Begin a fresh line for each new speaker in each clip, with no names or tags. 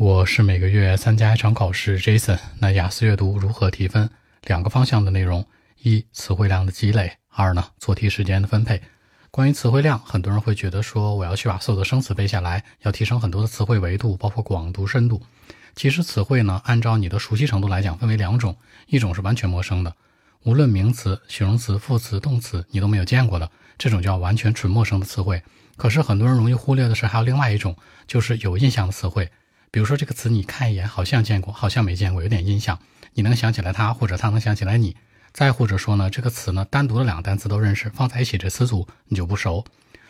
我是每个月参加一场考试，Jason。那雅思阅读如何提分？两个方向的内容：一、词汇量的积累；二呢，做题时间的分配。关于词汇量，很多人会觉得说，我要去把所有的生词背下来，要提升很多的词汇维度，包括广度、深度。其实词汇呢，按照你的熟悉程度来讲，分为两种：一种是完全陌生的，无论名词、形容词、副词、动词，你都没有见过的，这种叫完全纯陌生的词汇。可是很多人容易忽略的是，还有另外一种，就是有印象的词汇。比如说这个词，你看一眼好像见过，好像没见过，有点印象，你能想起来它，或者它能想起来你。再或者说呢，这个词呢，单独的两个单词都认识，放在一起这词组你就不熟。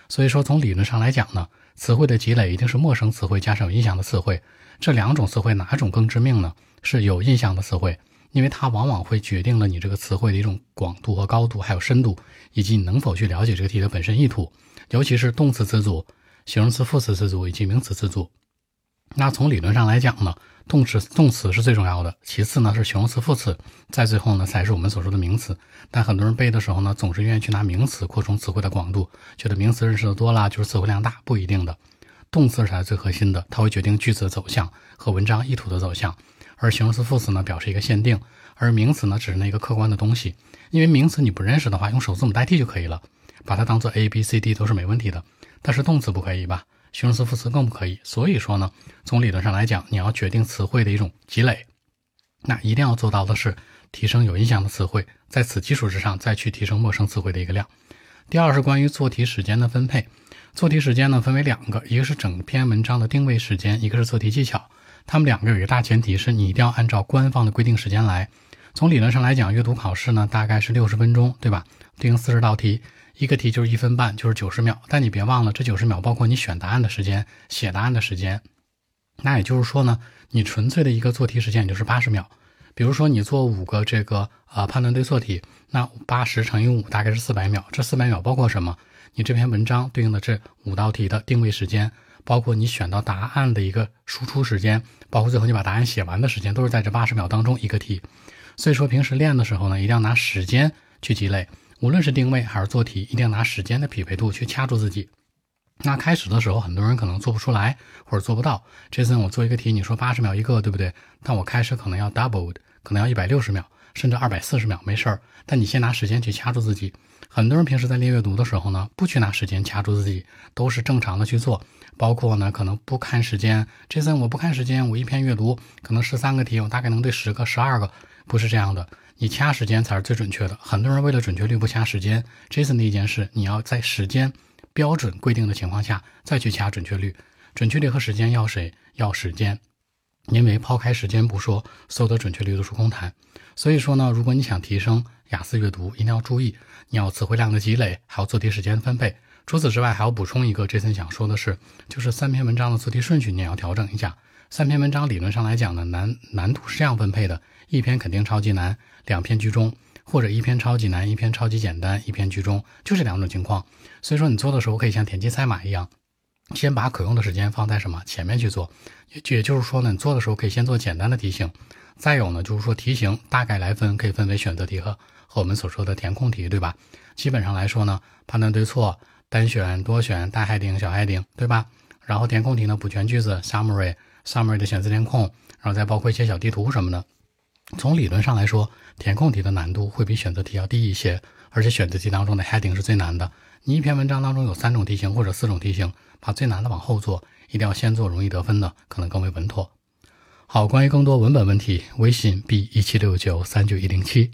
所以说从理论上来讲呢，词汇的积累一定是陌生词汇加上有印象的词汇。这两种词汇哪种更致命呢？是有印象的词汇，因为它往往会决定了你这个词汇的一种广度和高度，还有深度，以及你能否去了解这个题的本身意图，尤其是动词词组、形容词副词词组以及名词词组。那从理论上来讲呢，动词动词是最重要的，其次呢是形容词副词，再最后呢才是我们所说的名词。但很多人背的时候呢，总是愿意去拿名词扩充词汇的广度，觉得名词认识的多了就是词汇量大，不一定的。动词才是最核心的，它会决定句子的走向和文章意图的走向，而形容词副词呢表示一个限定，而名词呢只是那个客观的东西。因为名词你不认识的话，用首字母代替就可以了，把它当做 A B C D 都是没问题的。但是动词不可以吧？形容词副词更不可以，所以说呢，从理论上来讲，你要决定词汇的一种积累，那一定要做到的是提升有印象的词汇，在此基础之上再去提升陌生词汇的一个量。第二是关于做题时间的分配，做题时间呢分为两个，一个是整篇文章的定位时间，一个是做题技巧。他们两个有一个大前提是你一定要按照官方的规定时间来。从理论上来讲，阅读考试呢大概是六十分钟，对吧？定四十道题。一个题就是一分半，就是九十秒。但你别忘了，这九十秒包括你选答案的时间、写答案的时间。那也就是说呢，你纯粹的一个做题时间也就是八十秒。比如说你做五个这个呃判断对错题，那八十乘以五大概是四百秒。这四百秒包括什么？你这篇文章对应的这五道题的定位时间，包括你选到答案的一个输出时间，包括最后你把答案写完的时间，都是在这八十秒当中一个题。所以说平时练的时候呢，一定要拿时间去积累。无论是定位还是做题，一定要拿时间的匹配度去掐住自己。那开始的时候，很多人可能做不出来或者做不到。这次我做一个题，你说八十秒一个，对不对？但我开始可能要 doubled，可能要一百六十秒，甚至二百四十秒，没事儿。但你先拿时间去掐住自己。很多人平时在练阅读的时候呢，不去拿时间掐住自己，都是正常的去做。包括呢，可能不看时间。这次我不看时间，我一篇阅读可能十三个题，我大概能对十个、十二个，不是这样的。你掐时间才是最准确的。很多人为了准确率不掐时间，Jason 的一件事，你要在时间标准规定的情况下再去掐准确率。准确率和时间要谁？要时间，因为抛开时间不说，所有的准确率都是空谈。所以说呢，如果你想提升雅思阅读，一定要注意，你要词汇量的积累，还要做题时间的分配。除此之外，还要补充一个，Jason 想说的是，就是三篇文章的做题顺序你也要调整一下。三篇文章理论上来讲呢，难难度是这样分配的：一篇肯定超级难。两篇居中，或者一篇超级难，一篇超级简单，一篇居中，就这两种情况。所以说你做的时候可以像田忌赛马一样，先把可用的时间放在什么前面去做。也也就是说呢，你做的时候可以先做简单的题型，再有呢就是说题型大概来分可以分为选择题和和我们所说的填空题，对吧？基本上来说呢，判断对错，单选、多选、大 heading、小 heading，对吧？然后填空题呢，补全句子，summary，summary 的选择填空，然后再包括一些小地图什么的。从理论上来说，填空题的难度会比选择题要低一些，而且选择题当中的 heading 是最难的。你一篇文章当中有三种题型或者四种题型，把最难的往后做，一定要先做容易得分的，可能更为稳妥。好，关于更多文本问题，微信 b 一七六九三九一零七。